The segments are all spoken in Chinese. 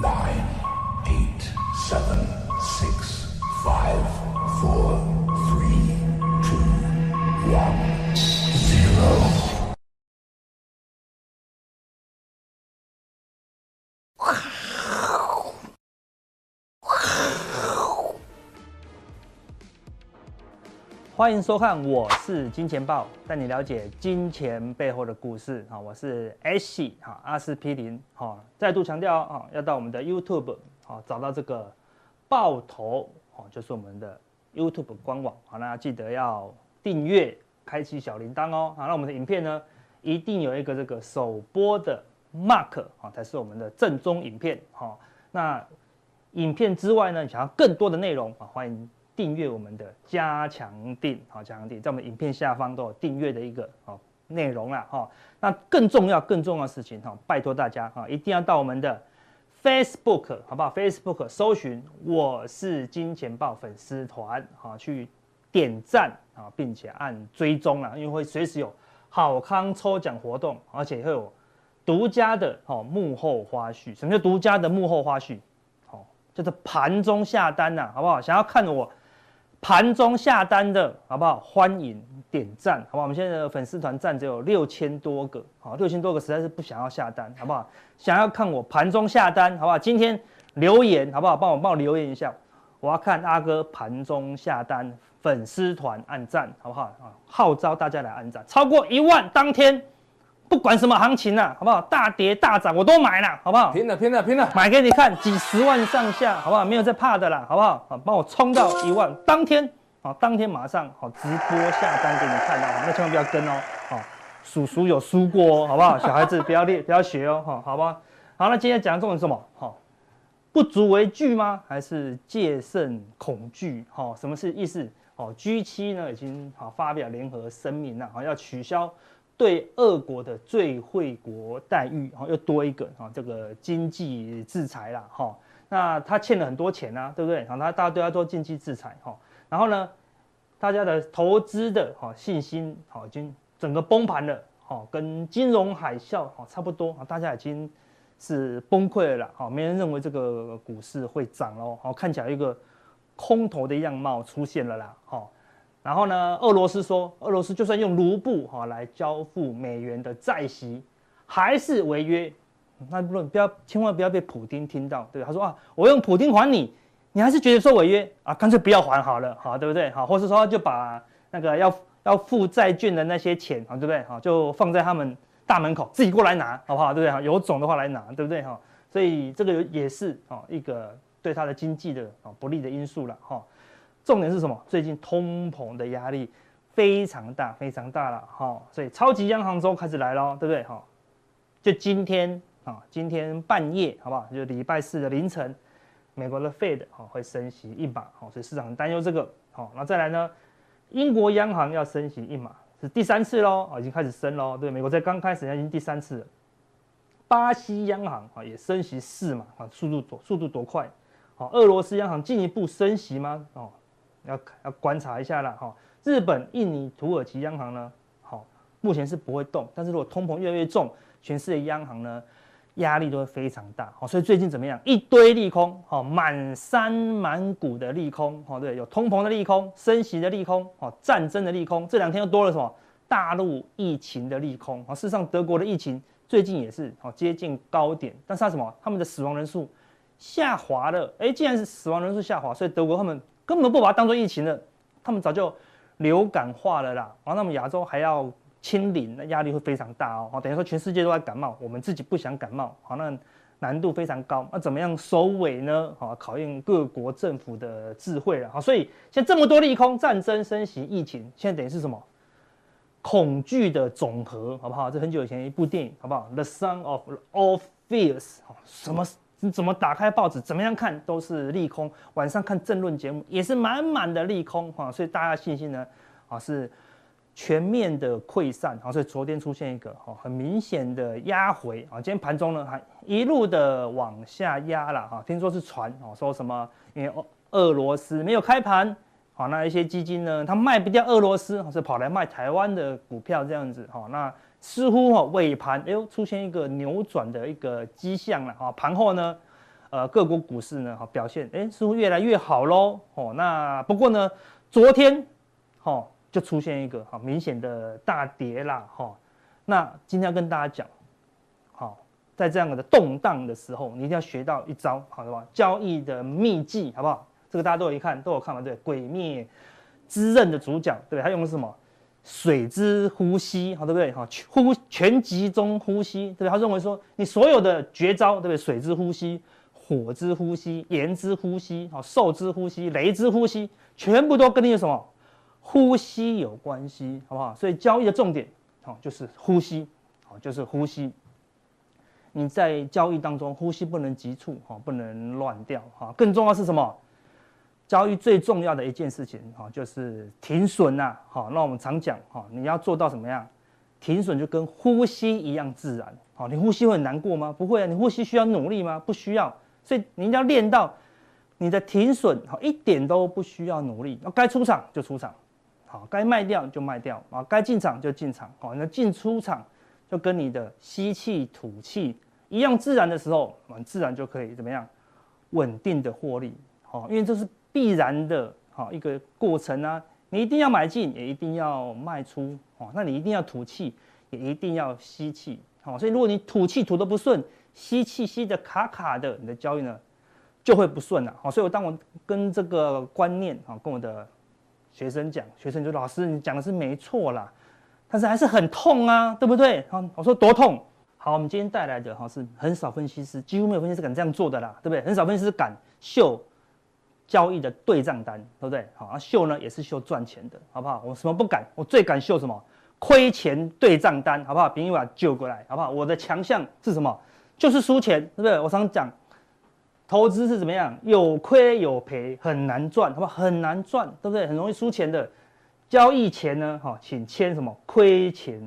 nine, 欢迎收看，我是金钱豹，带你了解金钱背后的故事。好，我是 H 哈阿司匹林。好，再度强调啊，要到我们的 YouTube 好找到这个豹头哦，就是我们的 YouTube 官网。好，那记得要订阅，开启小铃铛哦。好，那我们的影片呢，一定有一个这个首播的 Mark 啊，才是我们的正宗影片。好，那影片之外呢，想要更多的内容啊，欢迎。订阅我们的加强錠，好，加强錠在我们影片下方都有订阅的一个好内容啦，哈。那更重要、更重要的事情哈，拜托大家哈，一定要到我们的 Facebook 好不好？Facebook 搜寻我是金钱豹粉丝团，好，去点赞啊，并且按追踪啦，因为会随时有好康抽奖活动，而且会有独家的哦幕后花絮。什么叫独家的幕后花絮？好，就是盘中下单呐，好不好？想要看我。盘中下单的好不好？欢迎点赞，好不好？我们现在的粉丝团赞只有六千多个，好，六千多个实在是不想要下单，好不好？想要看我盘中下单，好不好？今天留言好不好？帮我帮我留言一下，我要看阿哥盘中下单，粉丝团按赞，好不好？啊，号召大家来按赞，超过一万当天。不管什么行情啊，好不好？大跌大涨我都买了，好不好？拼了拼了拼了，买给你看，几十万上下，好不好？没有在怕的啦，好不好？好，帮我冲到一万，当天好，当天马上好直播下单给你看哦，那千万不要跟哦，好，叔叔有输过哦，好不好？小孩子不要练，不要学哦，好，好吧？好，那今天讲的重点是什么？好，不足为惧吗？还是戒慎恐惧？好，什么是意思？好，G 七呢已经好发表联合声明了，好要取消。对俄国的最惠国待遇，哈，又多一个哈，这个经济制裁啦，哈，那他欠了很多钱啊，对不对？然后他大家都要做经济制裁，哈，然后呢，大家的投资的哈信心，哈，已经整个崩盘了，哈，跟金融海啸哈差不多，啊，大家已经是崩溃了啦，哈，没人认为这个股市会涨喽，好，看起来一个空头的样貌出现了啦，哈。然后呢，俄罗斯说，俄罗斯就算用卢布哈来交付美元的债息，还是违约。那不不要，千万不要被普丁听到，对，他说啊，我用普丁还你，你还是觉得说违约啊，干脆不要还好了，好，对不对？好，或是说就把那个要要付债券的那些钱，啊，对不对？好，就放在他们大门口，自己过来拿，好不好？对不对？哈，有种的话来拿，对不对？哈，所以这个也是啊一个对他的经济的啊不利的因素了，哈。重点是什么？最近通膨的压力非常大，非常大了，哈，所以超级央行周开始来喽，对不对？哈，就今天啊，今天半夜，好不好？就礼拜四的凌晨，美国的 Fed 哈会升息一码，好，所以市场很担忧这个，好，那再来呢？英国央行要升息一码，是第三次喽，啊，已经开始升喽，对，美国在刚开始，已经第三次了。巴西央行啊也升息四码，啊，速度多，速度多快？好，俄罗斯央行进一步升息吗？哦。要要观察一下了哈，日本、印尼、土耳其央行呢，好，目前是不会动，但是如果通膨越来越重，全世界央行呢压力都会非常大，好，所以最近怎么样？一堆利空，好，满山满谷的利空，好，对，有通膨的利空，升息的利空，好，战争的利空，这两天又多了什么？大陆疫情的利空，好，事实上德国的疫情最近也是好接近高点，但是它什么？他们的死亡人数下滑了，哎，既然是死亡人数下滑，所以德国他们。根本不把它当做疫情了，他们早就流感化了啦。然后，那么亚洲还要清零，那压力会非常大哦。等于说全世界都在感冒，我们自己不想感冒，好，那难度非常高。那怎么样收尾呢？好，考验各国政府的智慧了。好，所以现在这么多利空，战争、升息、疫情，现在等于是什么？恐惧的总和，好不好？这很久以前一部电影，好不好？The Sum of All Fears，好什么？你怎么打开报纸，怎么样看都是利空。晚上看政论节目也是满满的利空哈，所以大家信心呢啊是全面的溃散啊，所以昨天出现一个哈很明显的压回啊，今天盘中呢还一路的往下压了哈，听说是传哦说什么因为俄罗斯没有开盘好，那一些基金呢它卖不掉俄罗斯，是跑来卖台湾的股票这样子哈那。似乎哈尾盘哎呦出现一个扭转的一个迹象了啊，盘后呢，呃各国股市呢，哈表现哎似乎越来越好喽，哦，那不过呢，昨天，哈就出现一个哈明显的大跌啦，哈，那今天要跟大家讲，好，在这样的动荡的时候，你一定要学到一招，好的吧？交易的秘技，好不好？这个大家都有一看，都有看嘛，对，鬼灭之刃的主角，对，他用的是什么？水之呼吸，好对不对？哈，呼全集中呼吸，对不对？他认为说，你所有的绝招，对不对？水之呼吸、火之呼吸、炎之呼吸、好兽之呼吸、雷之呼吸，全部都跟你有什么呼吸有关系，好不好？所以交易的重点，好就是呼吸，好就是呼吸。你在交易当中，呼吸不能急促，哈，不能乱掉，哈。更重要是什么？交易最重要的一件事情，哈，就是停损呐，好，那我们常讲，哈，你要做到什么样？停损就跟呼吸一样自然，好，你呼吸会很难过吗？不会啊，你呼吸需要努力吗？不需要，所以你一定要练到你的停损，好，一点都不需要努力，该出场就出场，好，该卖掉就卖掉，啊，该进场就进场，好，那进出场就跟你的吸气吐气一样自然的时候，自然就可以怎么样？稳定的获利，好，因为这是。必然的，好一个过程啊，你一定要买进，也一定要卖出，哦，那你一定要吐气，也一定要吸气，好，所以如果你吐气吐得不顺，吸气吸得卡卡的，你的交易呢就会不顺了，好，所以我当我跟这个观念，啊，跟我的学生讲，学生就说老师你讲的是没错啦，但是还是很痛啊，对不对？好，我说多痛，好，我们今天带来的哈是很少分析师，几乎没有分析师敢这样做的啦，对不对？很少分析师敢秀。交易的对账单，对不对？好，啊，秀呢也是秀赚钱的，好不好？我什么不敢？我最敢秀什么？亏钱对账单，好不好？别人把救过来，好不好？我的强项是什么？就是输钱，对不对？我常讲，投资是怎么样？有亏有赔，很难赚，好不好？很难赚，对不对？很容易输钱的。交易前呢，哈，请签什么？亏钱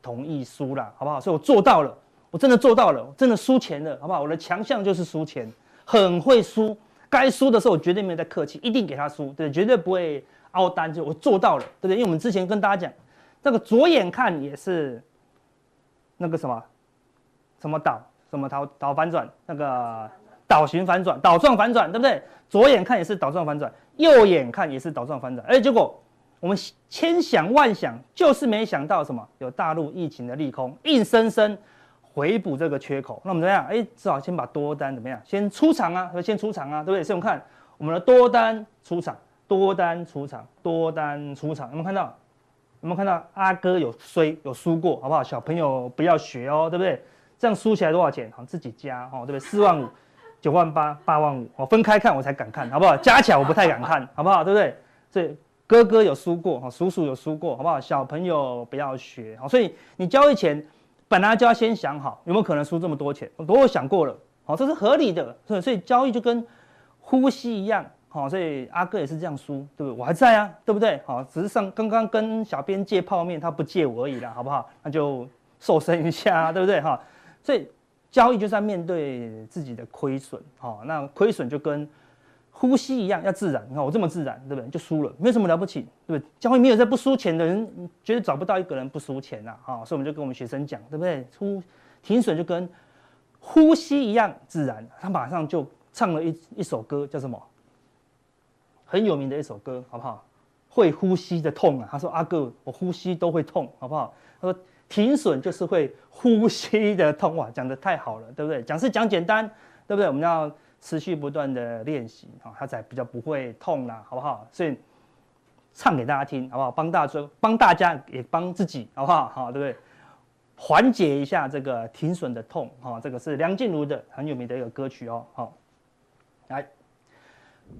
同意书啦，好不好？所以我做到了，我真的做到了，真的输钱了，好不好？我的强项就是输钱，很会输。该输的时候，我绝对没有在客气，一定给他输，对，绝对不会凹单，就我做到了，对不对？因为我们之前跟大家讲，那个左眼看也是那个什么什么倒什么倒倒反转，那个倒型反转，倒状反转，对不对？左眼看也是倒状反转，右眼看也是倒状反转，哎，结果我们千想万想，就是没想到什么有大陆疫情的利空，硬生生。回补这个缺口，那我们怎么样？哎，至少先把多单怎么样？先出场啊，先出场啊，对不对？所以我们看我们的多单出场，多单出场，多单出场。有没有看到？有没有看到？阿哥有衰有输过，好不好？小朋友不要学哦，对不对？这样输起来多少钱？好，自己加哦，对不对？四万五、九万八、八万五，我分开看我才敢看，好不好？加起来我不太敢看，好不好？对不对？所以哥哥有输过，哈，叔叔有输过，好不好？小朋友不要学，好，所以你交易前。本来就要先想好有没有可能输这么多钱，我都有想过了，好，这是合理的，所以所以交易就跟呼吸一样，好，所以阿哥也是这样输，对不对？我还在啊，对不对？好，只是上刚刚跟小编借泡面，他不借我而已啦，好不好？那就瘦身一下，对不对？哈，所以交易就是要面对自己的亏损，好，那亏损就跟。呼吸一样要自然，你看我这么自然，对不对？就输了，没有什么了不起，对不对？教会没有在不输钱的人，绝对找不到一个人不输钱呐，啊，所以我们就跟我们学生讲，对不对？出停损就跟呼吸一样自然，他马上就唱了一一首歌，叫什么？很有名的一首歌，好不好？会呼吸的痛啊！他说阿哥，我呼吸都会痛，好不好？他说停损就是会呼吸的痛，哇，讲的太好了，对不对？讲是讲简单，对不对？我们要。持续不断的练习，哈，它才比较不会痛啦，好不好？所以唱给大家听，好不好？帮大家，帮大家也帮自己，好不好？好，对不对？缓解一下这个停损的痛，哈，这个是梁静茹的很有名的一个歌曲哦，好，来，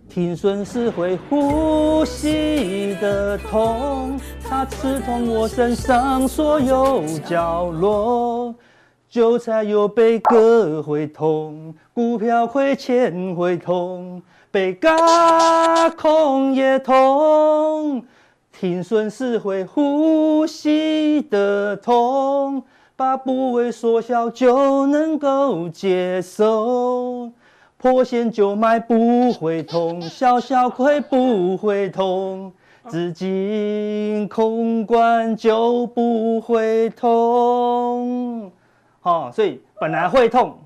停损是会呼吸的痛，它刺痛我身上所有角落。韭菜又被割会痛，股票亏钱会痛，被轧空也痛。停损是会呼吸的痛，把部位缩小就能够接受。破线就买不会痛，小小亏不会痛，资金空管就不会痛。哦，所以本来会痛，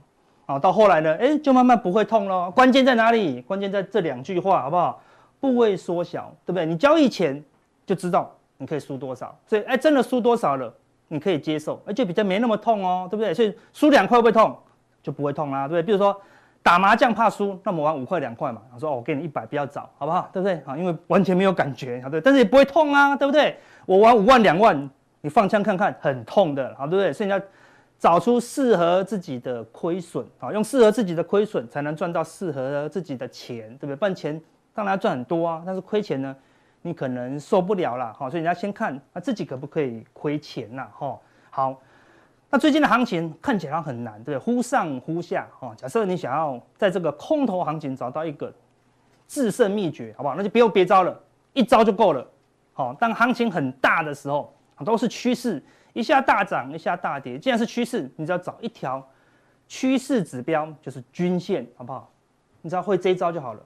哦，到后来呢，哎，就慢慢不会痛了。关键在哪里？关键在这两句话，好不好？部位缩小，对不对？你交易前就知道你可以输多少，所以哎，真的输多少了，你可以接受，而且比较没那么痛哦，对不对？所以输两块会不会痛？就不会痛啦，对不对？比如说打麻将怕输，那么玩五块两块嘛，我说哦，我给你一百，不要找，好不好？对不对？啊，因为完全没有感觉，对不对？但是也不会痛啊，对不对？我玩五万两万，你放枪看看，很痛的，好，对不对？所以你要找出适合自己的亏损，啊，用适合自己的亏损才能赚到适合自己的钱，对不对？不然钱当然要赚很多啊，但是亏钱呢，你可能受不了了，哈，所以你要先看啊自己可不可以亏钱呐，哈，好。那最近的行情看起来很难，对不对？忽上忽下，哈。假设你想要在这个空头行情找到一个制胜秘诀，好不好？那就不用别招了，一招就够了。好，当行情很大的时候，都是趋势，一下大涨，一下大跌。既然是趋势，你只要找一条趋势指标，就是均线，好不好？你只要会这一招就好了。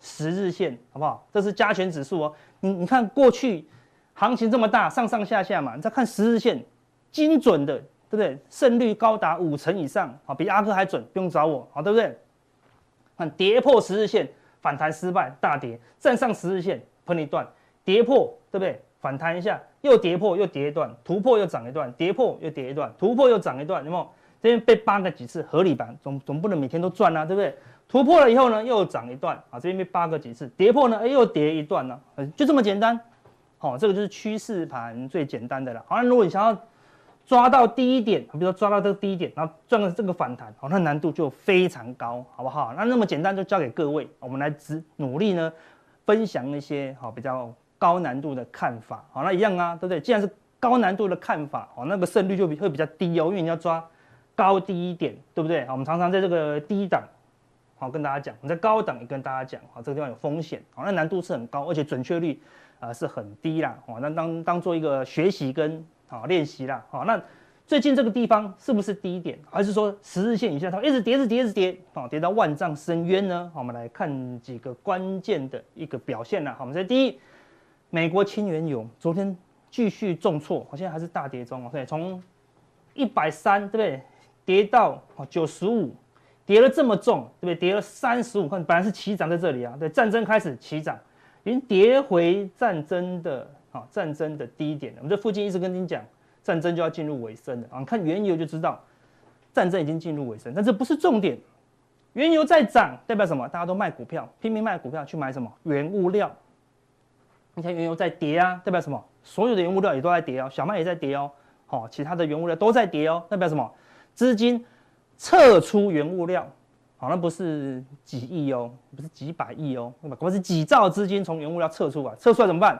十日线，好不好？这是加权指数哦。你你看过去行情这么大，上上下下嘛，你再看十日线，精准的。对不对？胜率高达五成以上，好，比阿哥还准，不用找我，好，对不对？看跌破十日线，反弹失败，大跌，站上十日线，喷一段，跌破，对不对？反弹一下，又跌破，又跌一段，突破又涨一段，跌破又跌一段，突破又涨一段，有没有？这边被扒个几次合理吧？总总不能每天都赚啊，对不对？突破了以后呢，又涨一段，啊，这边被扒个几次，跌破呢，哎，又跌一段呢，就这么简单，好，这个就是趋势盘最简单的了。好，那如果你想要抓到低点，比如说抓到这个低点，然后赚了这个反弹，好，那难度就非常高，好不好？那那么简单就交给各位，我们来只努力呢，分享一些好比较高难度的看法，好，那一样啊，对不对？既然是高难度的看法，好，那个胜率就比会比较低哦，因为你要抓高低一点，对不对？好，我们常常在这个低档，好跟大家讲，我们在高档也跟大家讲，好，这个地方有风险，好，那难度是很高，而且准确率啊是很低啦，好，那当当做一个学习跟。好，练习啦。好，那最近这个地方是不是低点，还是说十日线以下它一直跌，一直跌，一直跌，好，跌到万丈深渊呢？好，我们来看几个关键的一个表现啦。好，我们在第一，美国轻原油昨天继续重挫，好，现在还是大跌中哦。对，从一百三，对不对？跌到九十五，跌了这么重，对不对？跌了三十五块，本来是起涨在这里啊。对，战争开始起涨，已经跌回战争的。啊，战争的低点了，我们这附近一直跟你讲，战争就要进入尾声了啊！看原油就知道，战争已经进入尾声，但这不是重点。原油在涨，代表什么？大家都卖股票，拼命卖股票去买什么？原物料。你看原油在跌啊，代表什么？所有的原物料也都在跌哦，小麦也在跌哦，好，其他的原物料都在跌哦，代表什么？资金撤出原物料，好，那不是几亿哦，不是几百亿哦，对吧？不是几兆资金从原物料撤出啊，撤出来怎么办？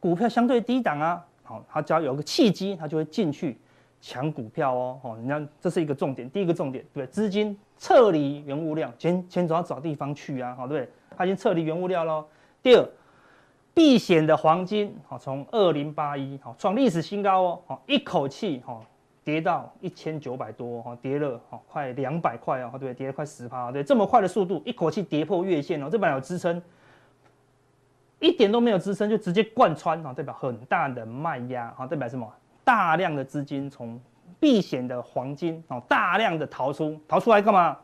股票相对低档啊，好，它只要有个契机，它就会进去抢股票哦，哦，你看这是一个重点，第一个重点，对，资金撤离原物料，钱钱总要找地方去啊，好，对不对？它已经撤离原物料喽。第二，避险的黄金，好，从二零八一，好，创历史新高哦，好，一口气，好，跌到一千九百多，哈，跌了，好，快两百块哦，对，跌了快十趴，对，这么快的速度，一口气跌破月线哦，这本来有支撑。一点都没有支撑，就直接贯穿啊，代表很大的卖压啊，代表什么？大量的资金从避险的黄金哦，大量的逃出，逃出来干嘛？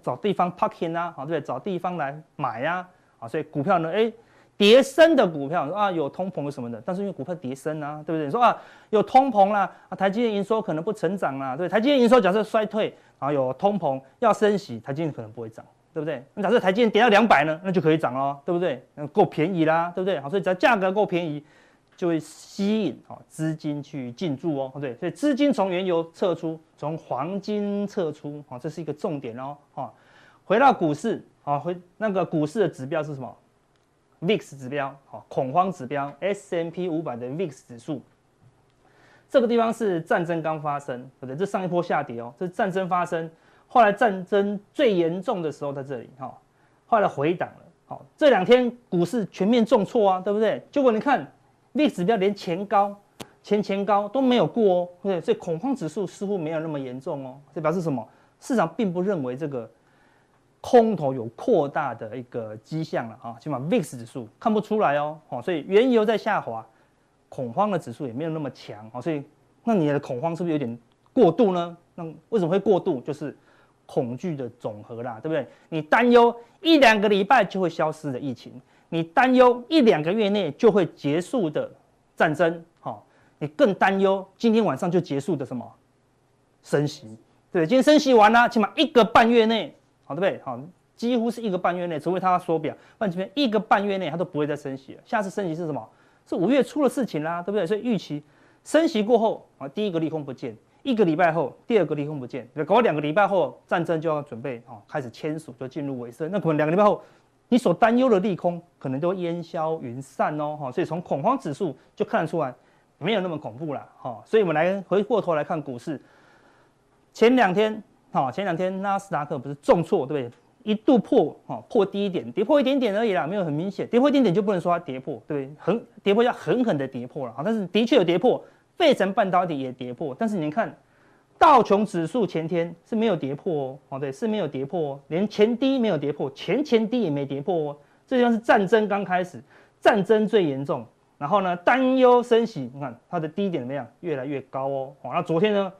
找地方 parking 啊，对不对？找地方来买呀，啊，所以股票呢，哎，跌升的股票啊，有通膨什么的，但是因为股票跌升啊，对不对？你说啊，有通膨啦，啊，台积电营收可能不成长啦，对，台积电营收假设衰退，啊，有通膨要升息，台积电可能不会涨。对不对？那假设台积电跌到两百呢，那就可以涨哦，对不对？够便宜啦，对不对？好，所以只要价格够便宜，就会吸引啊资金去进驻哦，对，所以资金从原油撤出，从黄金撤出，好，这是一个重点哦。好，回到股市，好，回那个股市的指标是什么？VIX 指标，好，恐慌指标，S&P 五百的 VIX 指数。这个地方是战争刚发生，对不对？这上一波下跌哦，这是战争发生。后来战争最严重的时候在这里哈，后来回档了，好，这两天股市全面重挫啊，对不对？结果你看，VIX 指标连前高、前前高都没有过哦，对？所以恐慌指数似乎没有那么严重哦，这表示什么？市场并不认为这个空头有扩大的一个迹象了啊，起码 VIX 指数看不出来哦，好，所以原油在下滑，恐慌的指数也没有那么强，好，所以那你的恐慌是不是有点过度呢？那为什么会过度？就是。恐惧的总和啦，对不对？你担忧一两个礼拜就会消失的疫情，你担忧一两个月内就会结束的战争，好，你更担忧今天晚上就结束的什么升息？对，今天升息完了，起码一个半月内，好，对不对？好，几乎是一个半月内，除非他缩表，不然这边一个半月内他都不会再升息了。下次升息是什么？是五月初的事情啦，对不对？所以预期升息过后啊，第一个利空不见。一个礼拜后，第二个利空不见，搞两个礼拜后，战争就要准备啊，开始签署，就进入尾声。那可能两个礼拜后，你所担忧的利空可能都烟消云散哦，哈。所以从恐慌指数就看得出来，没有那么恐怖了，哈。所以我们来回过头来看股市，前两天，好，前两天纳斯达克不是重挫，对不对？一度破，哈，破低点，跌破一点点而已啦，没有很明显，跌破一点点就不能说它跌破，对不对？狠跌破要狠狠的跌破了，啊，但是的确有跌破。费城半导体也跌破，但是你看道琼指数前天是没有跌破哦，哦对，是没有跌破哦，连前低没有跌破，前前低也没跌破哦。这地方是战争刚开始，战争最严重，然后呢担忧升息，你看它的低点怎么样？越来越高哦。好，那昨天呢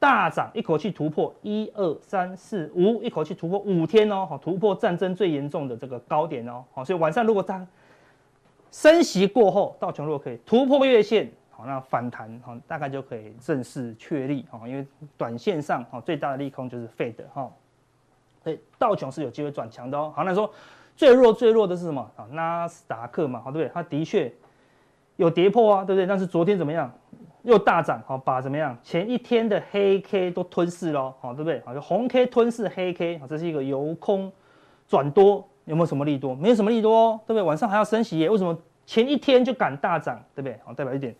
大涨，一口气突破一二三四五，一口气突破五天哦，好，突破战争最严重的这个高点哦。好，所以晚上如果它升息过后，道琼如果可以突破月线。好那反弹哈，大概就可以正式确立哦，因为短线上哈最大的利空就是 Fed 哈，所以道琼是有机会转强的哦。好，那说最弱最弱的是什么啊？纳斯达克嘛，好对不对？它的确有跌破啊，对不对？但是昨天怎么样？又大涨，好把怎么样？前一天的黑 K 都吞噬了，好对不对？好，就红 K 吞噬黑 K，好，这是一个由空转多，有没有什么利多？没有什么利多哦，对不对？晚上还要升息耶，为什么前一天就敢大涨？对不对？好，代表一点。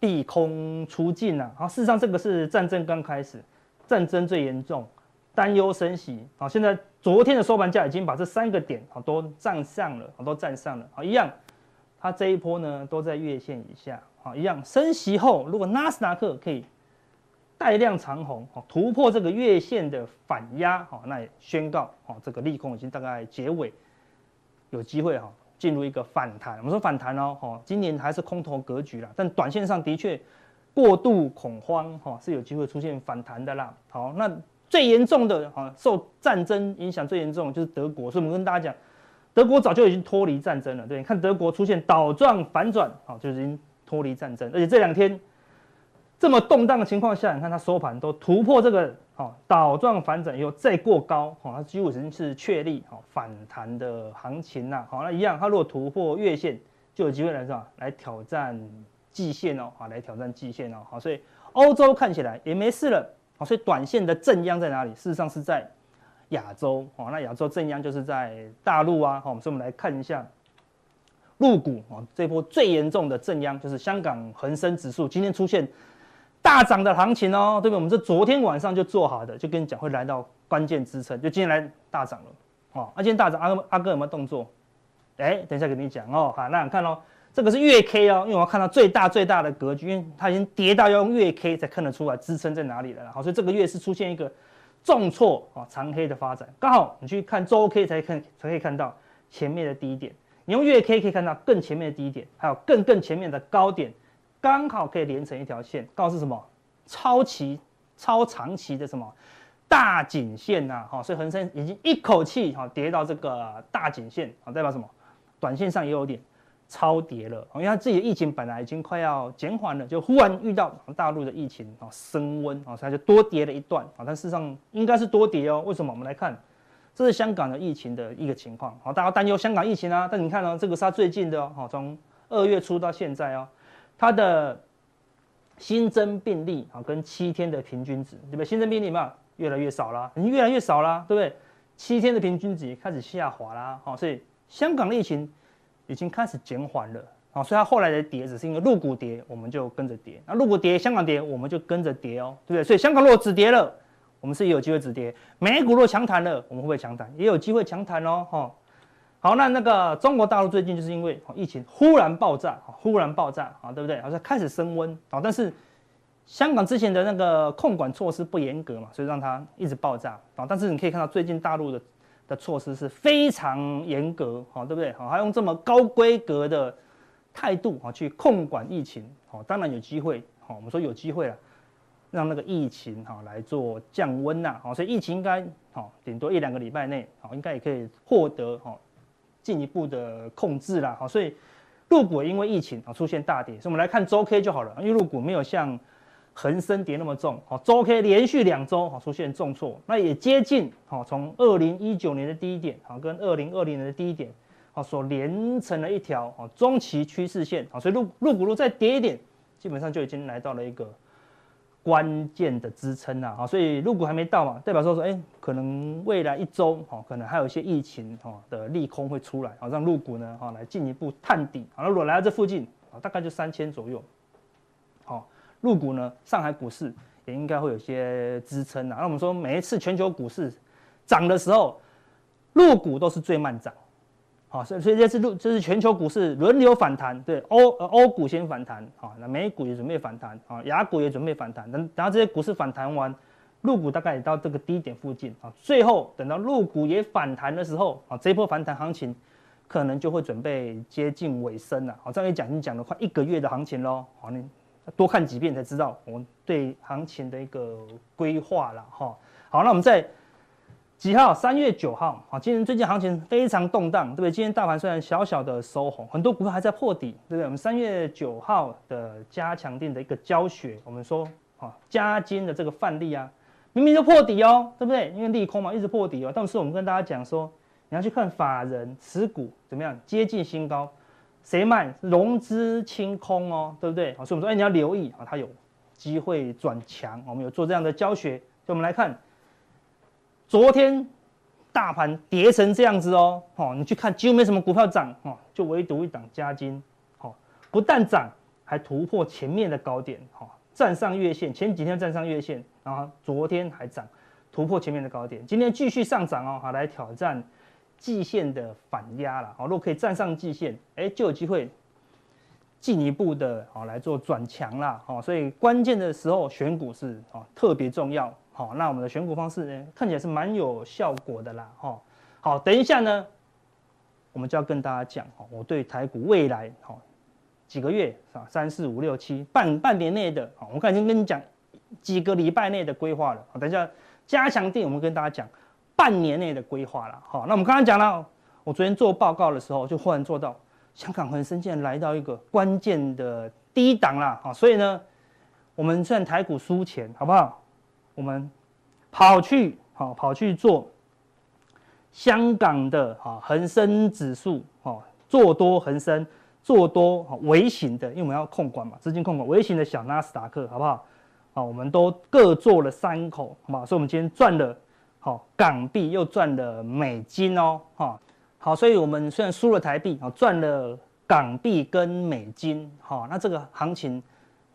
利空出尽了，好，事实上这个是战争刚开始，战争最严重，担忧升息，好，现在昨天的收盘价已经把这三个点好都站上了，好都站上了，好一样，它这一波呢都在月线以下，好一样，升息后如果纳斯达克可以带量长红，好突破这个月线的反压，好那也宣告，好这个利空已经大概结尾，有机会哈。进入一个反弹，我们说反弹哦，哈，今年还是空头格局啦，但短线上的确过度恐慌，哈，是有机会出现反弹的啦。好，那最严重的，哈，受战争影响最严重就是德国，所以我们跟大家讲，德国早就已经脱离战争了，对，你看德国出现倒状反转，好，就已经脱离战争，而且这两天。这么动荡的情况下，你看它收盘都突破这个好倒状反转以后再过高，好，它几乎已经是确立好反弹的行情了。好，那一样，它如果突破月线，就有机会来是吧？来挑战季线哦，好，来挑战季线哦，好，所以欧洲看起来也没事了，好，所以短线的正央在哪里？事实上是在亚洲，好，那亚洲正央就是在大陆啊，好，所以我们来看一下入股啊，这波最严重的震央就是香港恒生指数，今天出现。大涨的行情哦，对不对？我们是昨天晚上就做好的，就跟你讲会来到关键支撑，就今天来大涨了，哦，啊，今天大涨，阿哥阿哥有没有动作？哎，等一下跟你讲哦，好，那你看哦，这个是月 K 哦，因为我要看到最大最大的格局，因为它已经跌到要用月 K 才看得出来支撑在哪里了，好，所以这个月是出现一个重挫啊，长黑的发展，刚好你去看周 K 才看才可以看到前面的低点，你用月 K 可以看到更前面的低点，还有更更前面的高点。刚好可以连成一条线，告诉什么？超期、超长期的什么大颈线呐？好，所以恒生已经一口气好跌到这个大颈线，好代表什么？短线上也有点超跌了，因为它自己的疫情本来已经快要减缓了，就忽然遇到大陆的疫情啊升温啊，所以它就多跌了一段啊。但事实上应该是多跌哦。为什么？我们来看，这是香港的疫情的一个情况。好，大家担忧香港疫情啊，但你看呢，这个是它最近的哦，从二月初到现在哦。它的新增病例啊，跟七天的平均值，对不对？新增病例嘛，越来越少啦，已经越来越少啦，对不对？七天的平均值开始下滑啦，好，所以香港的疫情已经开始减缓了，好，所以它后来的跌只是因为陆股跌，我们就跟着跌，那陆股跌，香港跌，我们就跟着跌哦，对不对？所以香港如果止跌了，我们是也有机会止跌；美股若强弹了，我们会不会强弹？也有机会强弹哦，哈。好，那那个中国大陆最近就是因为疫情忽然爆炸，忽然爆炸啊，对不对？好像开始升温啊，但是香港之前的那个控管措施不严格嘛，所以让它一直爆炸啊。但是你可以看到最近大陆的的措施是非常严格，好，对不对？好，还用这么高规格的态度啊去控管疫情，好，当然有机会，好，我们说有机会了，让那个疫情哈来做降温呐，好，所以疫情应该好顶多一两个礼拜内，好，应该也可以获得好进一步的控制啦，好，所以陆股因为疫情啊出现大跌，所以我们来看周 K 就好了，因为陆股没有像恒生跌那么重，好，周 K 连续两周好出现重挫，那也接近好从二零一九年的低点好跟二零二零年的低点好所连成了一条好中期趋势线，好，所以陆陆股如再跌一点，基本上就已经来到了一个。关键的支撑呐，好，所以入股还没到嘛，代表说说，哎，可能未来一周，哈，可能还有一些疫情，哈的利空会出来，好，让入股呢，哈，来进一步探底，好，那如果来到这附近，啊，大概就三千左右，好，入股呢，上海股市也应该会有些支撑呐，那我们说每一次全球股市涨的时候，入股都是最慢涨。好，所以所以这次陆这是全球股市轮流反弹，对，欧呃欧股先反弹，好，那美股也准备反弹，啊，亚股也准备反弹，等等到这些股市反弹完，陆股大概也到这个低点附近，啊，最后等到陆股也反弹的时候，啊，这一波反弹行情可能就会准备接近尾声了，好，这样一讲，你讲了快一个月的行情喽，好，你多看几遍才知道我们对行情的一个规划了，哈，好，那我们再。几号？三月九号。啊，今天最近行情非常动荡，对不对？今天大盘虽然小小的收红，很多股票还在破底，对不对？我们三月九号的加强錠的一个教学，我们说，啊，加金的这个范例啊，明明就破底哦，对不对？因为利空嘛，一直破底哦。但是我们跟大家讲说，你要去看法人持股怎么样，接近新高，谁卖？融资清空哦，对不对？所以我们说，哎，你要留意啊，它有机会转强。我们有做这样的教学，所以我们来看。昨天大盘跌成这样子哦，哦，你去看几乎没什么股票涨哦，就唯独一档嘉金，哦，不但涨，还突破前面的高点，哈，站上月线，前几天站上月线，然后昨天还涨，突破前面的高点，今天继续上涨哦，好，来挑战季线的反压了，好，如果可以站上季线，哎，就有机会进一步的，好来做转强啦，好，所以关键的时候选股是啊特别重要。好，那我们的选股方式呢，看起来是蛮有效果的啦，哈。好，等一下呢，我们就要跟大家讲，哈，我对台股未来，哈，几个月啊，三四五六七半半年内的，啊，我刚才已经跟你讲几个礼拜内的规划了。好，等一下加强定，我们跟大家讲半年内的规划了。好，那我们刚刚讲了，我昨天做报告的时候，就忽然做到香港恒生现在来到一个关键的低档了，啊，所以呢，我们算台股输钱，好不好？我们跑去好跑去做香港的哈恒生指数哈做多恒生做多微型的，因为我们要控管嘛，资金控管微型的小纳斯达克好不好？啊，我们都各做了三口，好不好？所以，我们今天赚了好港币，又赚了美金哦，哈好，所以我们虽然输了台币，啊，赚了港币跟美金，好，那这个行情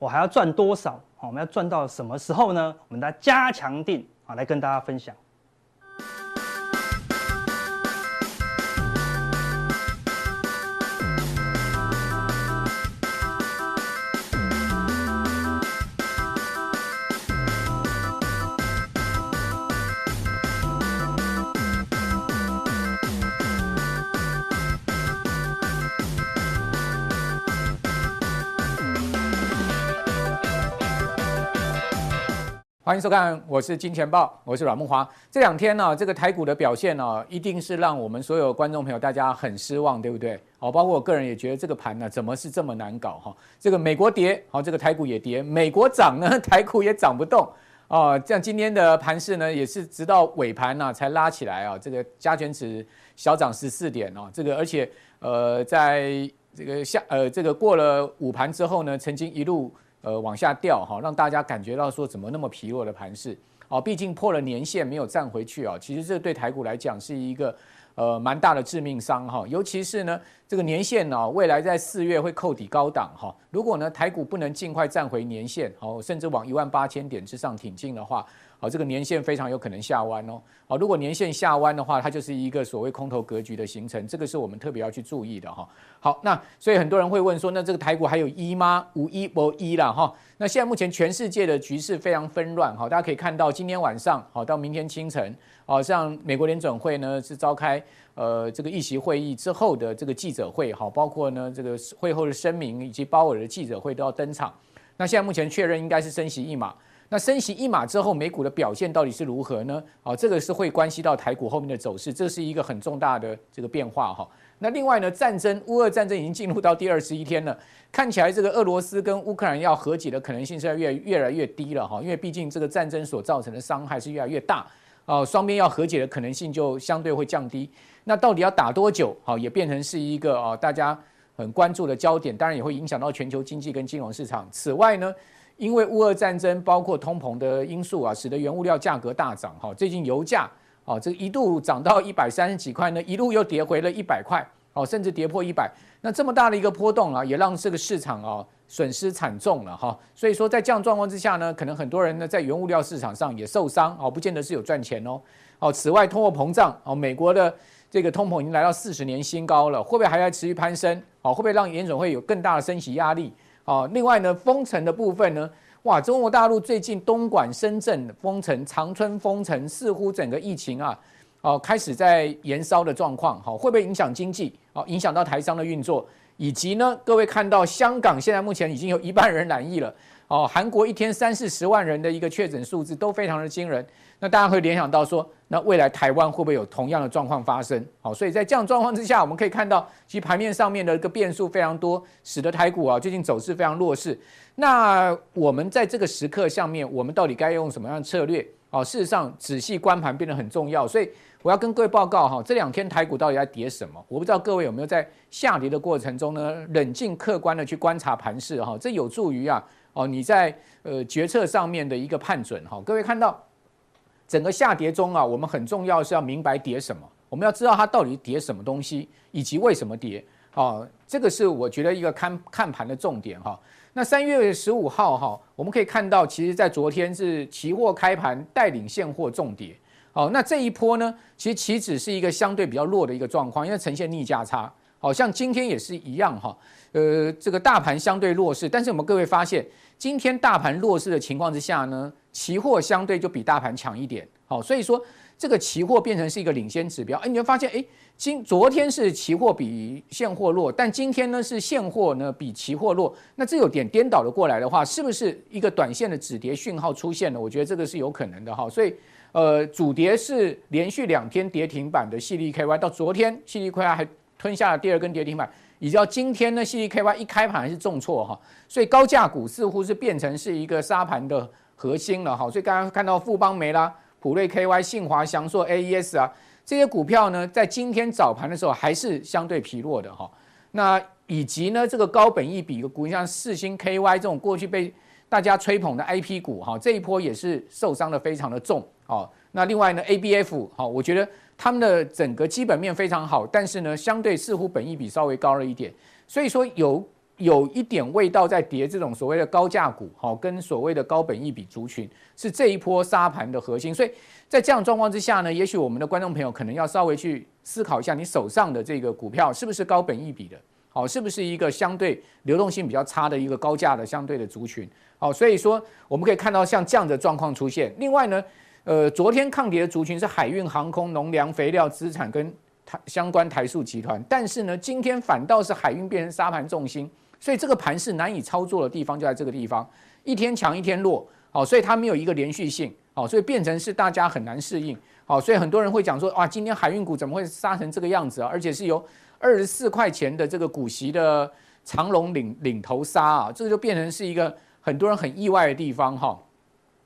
我还要赚多少？我们要赚到什么时候呢？我们来加强定啊，来跟大家分享。欢迎收看，我是金钱豹，我是阮慕驊。这两天呢，这个台股的表现呢，一定是让我们所有观众朋友大家很失望，对不对？好，包括我个人也觉得这个盘呢，怎么是这么难搞哈？这个美国跌，好，这个台股也跌；美国涨呢，台股也涨不动啊。这样今天的盘势呢，也是直到尾盘呢才拉起来啊。这个加权指小涨十四点哦，这个而且呃，在这个下呃这个过了午盘之后呢，曾经一路。呃，往下掉哈，让大家感觉到说怎么那么疲弱的盘势。啊，毕竟破了年线没有站回去啊，其实这对台股来讲是一个呃蛮大的致命伤哈，尤其是呢这个年线呢，未来在四月会扣底高档哈，如果呢台股不能尽快站回年线，好，甚至往一万八千点之上挺进的话。好，这个年线非常有可能下弯哦。好，如果年线下弯的话，它就是一个所谓空头格局的形成，这个是我们特别要去注意的哈。好，那所以很多人会问说，那这个台股还有一吗？无一不一了哈。那现在目前全世界的局势非常纷乱哈，大家可以看到今天晚上好到明天清晨，好像美国联准会呢是召开呃这个议席会议之后的这个记者会，好，包括呢这个会后的声明以及鲍尔的记者会都要登场。那现在目前确认应该是升息一码。那升息一码之后，美股的表现到底是如何呢？啊，这个是会关系到台股后面的走势，这是一个很重大的这个变化哈。那另外呢，战争，乌俄战争已经进入到第二十一天了，看起来这个俄罗斯跟乌克兰要和解的可能性是要越越来越低了哈，因为毕竟这个战争所造成的伤害是越来越大，哦，双边要和解的可能性就相对会降低。那到底要打多久？好，也变成是一个哦大家很关注的焦点，当然也会影响到全球经济跟金融市场。此外呢，因为乌俄战争包括通膨的因素啊，使得原物料价格大涨哈，最近油价。啊，这一度涨到一百三十几块呢，一路又跌回了一百块，哦，甚至跌破一百。那这么大的一个波动啊，也让这个市场啊损失惨重了哈。所以说，在这样状况之下呢，可能很多人呢在原物料市场上也受伤哦，不见得是有赚钱哦。哦，此外，通货膨胀哦，美国的这个通膨已经来到四十年新高了，会不会还在持续攀升？哦，会不会让联准会有更大的升息压力？哦，另外呢，封城的部分呢？哇，中国大陆最近东莞、深圳封城，长春封城，似乎整个疫情啊，哦，开始在延烧的状况，好，会不会影响经济？哦，影响到台商的运作，以及呢，各位看到香港现在目前已经有一半人染疫了，哦，韩国一天三四十万人的一个确诊数字都非常的惊人，那大家会联想到说，那未来台湾会不会有同样的状况发生？好，所以在这样状况之下，我们可以看到，其实盘面上面的一个变数非常多，使得台股啊最近走势非常弱势。那我们在这个时刻上面，我们到底该用什么样的策略？哦，事实上仔细观盘变得很重要，所以我要跟各位报告哈，这两天台股到底在跌什么？我不知道各位有没有在下跌的过程中呢，冷静客观的去观察盘势哈，这有助于啊哦你在呃决策上面的一个判准哈。各位看到整个下跌中啊，我们很重要是要明白跌什么，我们要知道它到底跌什么东西，以及为什么跌。哦，这个是我觉得一个看看盘的重点哈。那三月十五号哈，我们可以看到，其实，在昨天是期货开盘带领现货重跌。好，那这一波呢，其实期指是一个相对比较弱的一个状况，因为呈现逆价差。好像今天也是一样哈，呃，这个大盘相对弱势，但是我们各位发现，今天大盘弱势的情况之下呢，期货相对就比大盘强一点。好，所以说这个期货变成是一个领先指标。哎，你会发现，哎。今昨天是期货比现货弱，但今天呢是现货呢比期货弱，那这有点颠倒的过来的话，是不是一个短线的止跌讯号出现了？我觉得这个是有可能的哈。所以，呃，主跌是连续两天跌停板的矽力 KY，到昨天矽力 KY 还吞下了第二根跌停板，以及到今天呢矽力 KY 一开盘还是重挫哈，所以高价股似乎是变成是一个杀盘的核心了哈。所以刚刚看到富邦梅啦、普瑞 KY、信华祥硕 AES 啊。这些股票呢，在今天早盘的时候还是相对疲弱的哈。那以及呢，这个高本益比的股，像四星 KY 这种过去被大家吹捧的 IP 股哈，这一波也是受伤的非常的重。好，那另外呢，ABF 好，我觉得他们的整个基本面非常好，但是呢，相对似乎本益比稍微高了一点，所以说有有一点味道在跌这种所谓的高价股，好，跟所谓的高本益比族群是这一波杀盘的核心，所以。在这样状况之下呢，也许我们的观众朋友可能要稍微去思考一下，你手上的这个股票是不是高本益比的？好，是不是一个相对流动性比较差的一个高价的相对的族群？好，所以说我们可以看到像这样的状况出现。另外呢，呃，昨天抗跌的族群是海运、航空、农粮、肥料、资产跟台相关台塑集团，但是呢，今天反倒是海运变成杀盘重心，所以这个盘是难以操作的地方就在这个地方，一天强一天弱，好，所以它没有一个连续性。好，所以变成是大家很难适应。好，所以很多人会讲说，哇，今天海运股怎么会杀成这个样子啊？而且是由二十四块钱的这个股息的长龙领领头杀啊，这个就变成是一个很多人很意外的地方哈。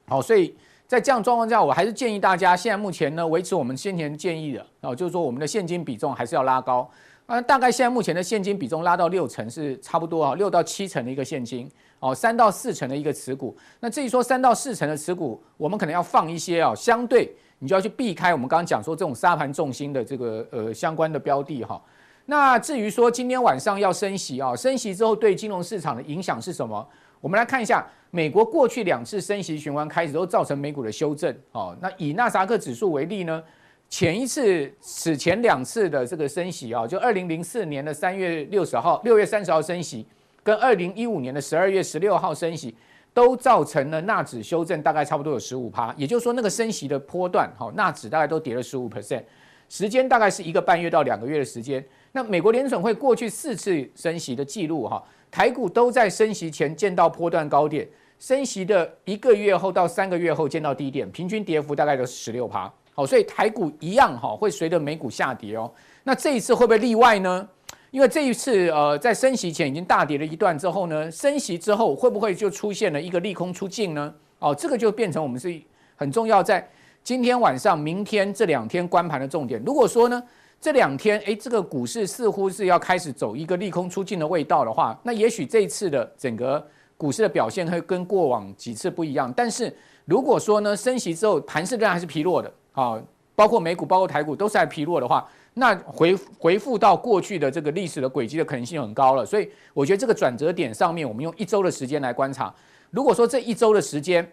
好，所以在这样状况下，我还是建议大家现在目前呢，维持我们先前建议的啊，就是说我们的现金比重还是要拉高。啊，大概现在目前的现金比重拉到六成是差不多啊，六到七成的一个现金。哦，三到四成的一个持股，那至于说三到四成的持股，我们可能要放一些啊，相对你就要去避开我们刚刚讲说这种沙盘重心的这个呃相关的标的哈。那至于说今天晚上要升息啊，升息之后对金融市场的影响是什么？我们来看一下，美国过去两次升息循环开始都造成美股的修正哦。那以纳斯达克指数为例呢，前一次此前两次的这个升息啊，就二零零四年的三月六十号、六月三十号升息。跟二零一五年的十二月十六号升息，都造成了纳指修正，大概差不多有十五趴。也就是说，那个升息的波段，哈，纳指大概都跌了十五 percent，时间大概是一个半月到两个月的时间。那美国联准会过去四次升息的记录，哈，台股都在升息前见到波段高点，升息的一个月后到三个月后见到低点，平均跌幅大概都十六趴。好，所以台股一样哈，会随着美股下跌哦。那这一次会不会例外呢？因为这一次呃，在升息前已经大跌了一段之后呢，升息之后会不会就出现了一个利空出尽呢？哦，这个就变成我们是很重要，在今天晚上、明天这两天关盘的重点。如果说呢，这两天诶，这个股市似乎是要开始走一个利空出尽的味道的话，那也许这一次的整个股市的表现会跟过往几次不一样。但是如果说呢，升息之后盘势仍然还是疲弱的，啊，包括美股、包括台股都是还疲弱的话。那回回复到过去的这个历史的轨迹的可能性很高了，所以我觉得这个转折点上面，我们用一周的时间来观察。如果说这一周的时间，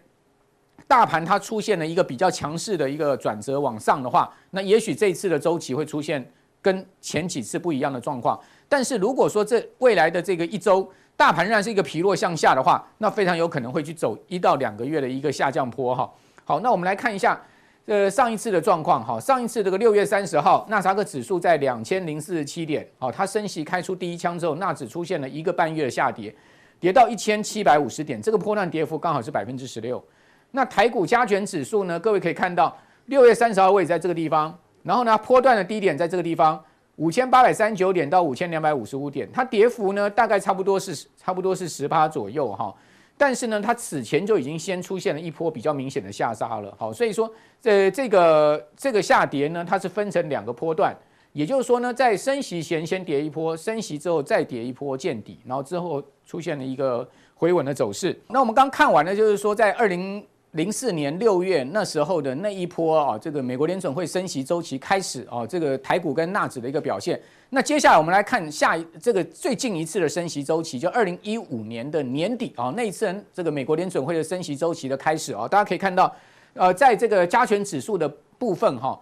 大盘它出现了一个比较强势的一个转折往上的话，那也许这一次的周期会出现跟前几次不一样的状况。但是如果说这未来的这个一周，大盘仍然是一个疲弱向下的话，那非常有可能会去走一到两个月的一个下降坡哈。好，那我们来看一下。呃，上一次的状况，哈，上一次这个六月三十号，纳斯克指数在两千零四十七点，好，它升息开出第一枪之后，纳指出现了一个半月的下跌，跌到一千七百五十点，这个波段跌幅刚好是百分之十六。那台股加权指数呢，各位可以看到，六月三十号位在这个地方，然后呢，波段的低点在这个地方，五千八百三十九点到五千两百五十五点，它跌幅呢大概差不多是差不多是十趴左右，哈。但是呢，它此前就已经先出现了一波比较明显的下杀了，好，所以说呃这个这个下跌呢，它是分成两个波段，也就是说呢，在升息前先跌一波，升息之后再跌一波见底，然后之后出现了一个回稳的走势。那我们刚看完了，就是说在二零。零四年六月那时候的那一波啊，这个美国联准会升息周期开始啊，这个台股跟纳指的一个表现。那接下来我们来看下一这个最近一次的升息周期，就二零一五年的年底啊，那一次这个美国联准会的升息周期的开始啊，大家可以看到，呃，在这个加权指数的部分哈，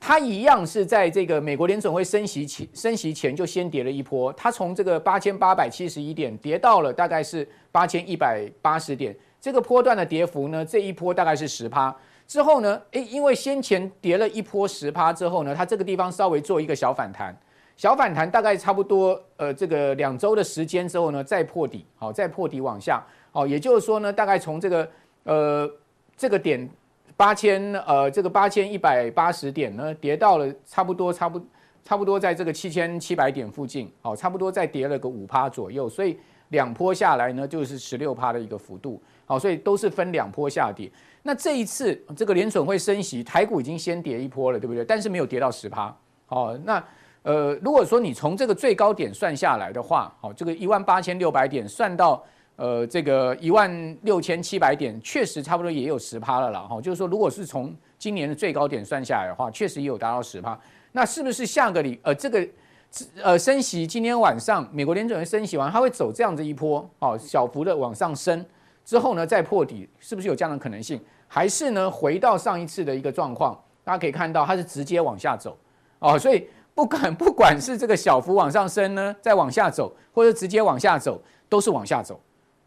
它一样是在这个美国联准会升息前升息前就先跌了一波，它从这个八千八百七十一点跌到了大概是八千一百八十点。这个波段的跌幅呢，这一波大概是十趴。之后呢，诶，因为先前跌了一波十趴之后呢，它这个地方稍微做一个小反弹，小反弹大概差不多呃这个两周的时间之后呢，再破底，好，再破底往下，好，也就是说呢，大概从这个呃这个点八千呃这个八千一百八十点呢，跌到了差不多差不差不多在这个七千七百点附近，好，差不多再跌了个五趴左右，所以两波下来呢，就是十六趴的一个幅度。好，所以都是分两波下跌。那这一次这个联准会升息，台股已经先跌一波了，对不对？但是没有跌到十趴。好，那呃，如果说你从这个最高点算下来的话，好，这个一万八千六百点算到呃这个一万六千七百点，确实差不多也有十趴了啦。哈，就是说，如果是从今年的最高点算下来的话，确实也有达到十趴。那是不是下个礼呃这个呃升息，今天晚上美国联准会升息完，它会走这样子一波，哦，小幅的往上升？之后呢，再破底，是不是有这样的可能性？还是呢，回到上一次的一个状况？大家可以看到，它是直接往下走哦。所以不管 不管是这个小幅往上升呢，再往下走，或者直接往下走，都是往下走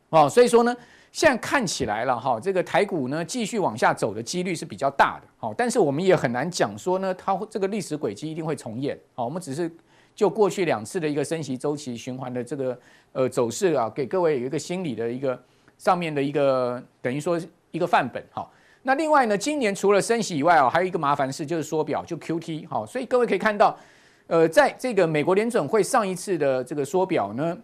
哦。所以说呢，现在看起来了哈，这个台股呢继续往下走的几率是比较大的。好，但是我们也很难讲说呢，它这个历史轨迹一定会重演。好，我们只是就过去两次的一个升息周期循环的这个呃走势啊，给各位有一个心理的一个。上面的一个等于说一个范本，好，那另外呢，今年除了升息以外啊，还有一个麻烦事就是缩表，就 QT，好，所以各位可以看到，呃，在这个美国联准会上一次的这个缩表呢，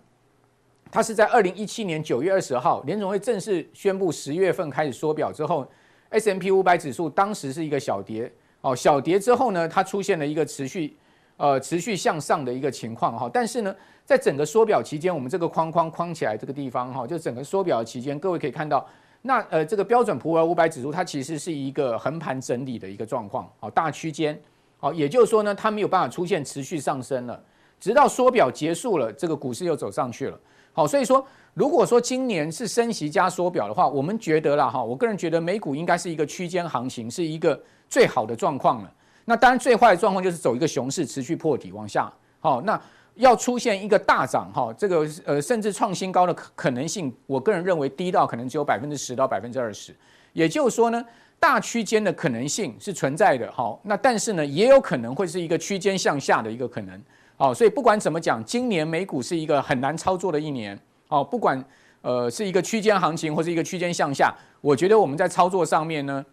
它是在二零一七年九月二十号，联准会正式宣布十月份开始缩表之后，S M P 五百指数当时是一个小跌，哦，小跌之后呢，它出现了一个持续。呃，持续向上的一个情况哈，但是呢，在整个缩表期间，我们这个框框框起来这个地方哈，就整个缩表期间，各位可以看到，那呃，这个标准普尔五百指数它其实是一个横盘整理的一个状况，好，大区间，好，也就是说呢，它没有办法出现持续上升了，直到缩表结束了，这个股市又走上去了，好，所以说，如果说今年是升息加缩表的话，我们觉得啦哈，我个人觉得美股应该是一个区间行情，是一个最好的状况了。那当然，最坏的状况就是走一个熊市，持续破底往下。好，那要出现一个大涨，哈，这个呃，甚至创新高的可能性，我个人认为低到可能只有百分之十到百分之二十。也就是说呢，大区间的可能性是存在的，好，那但是呢，也有可能会是一个区间向下的一个可能。好，所以不管怎么讲，今年美股是一个很难操作的一年。好，不管呃是一个区间行情或是一个区间向下，我觉得我们在操作上面呢，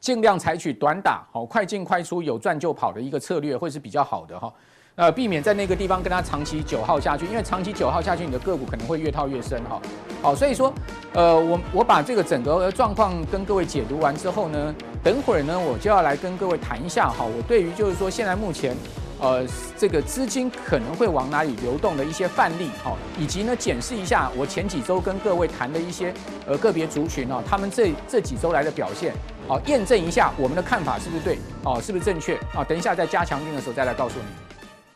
尽量采取短打，好快进快出，有赚就跑的一个策略会是比较好的哈。呃，避免在那个地方跟它长期久耗下去，因为长期久耗下去，你的个股可能会越套越深哈。好，所以说，呃，我我把这个整个状况跟各位解读完之后呢，等会儿呢，我就要来跟各位谈一下哈，我对于就是说现在目前，呃，这个资金可能会往哪里流动的一些范例哈，以及呢，检视一下我前几周跟各位谈的一些呃个别族群啊，他们这这几周来的表现，好，验证一下我们的看法是不是对，哦，是不是正确啊？等一下在加强运的时候再来告诉你。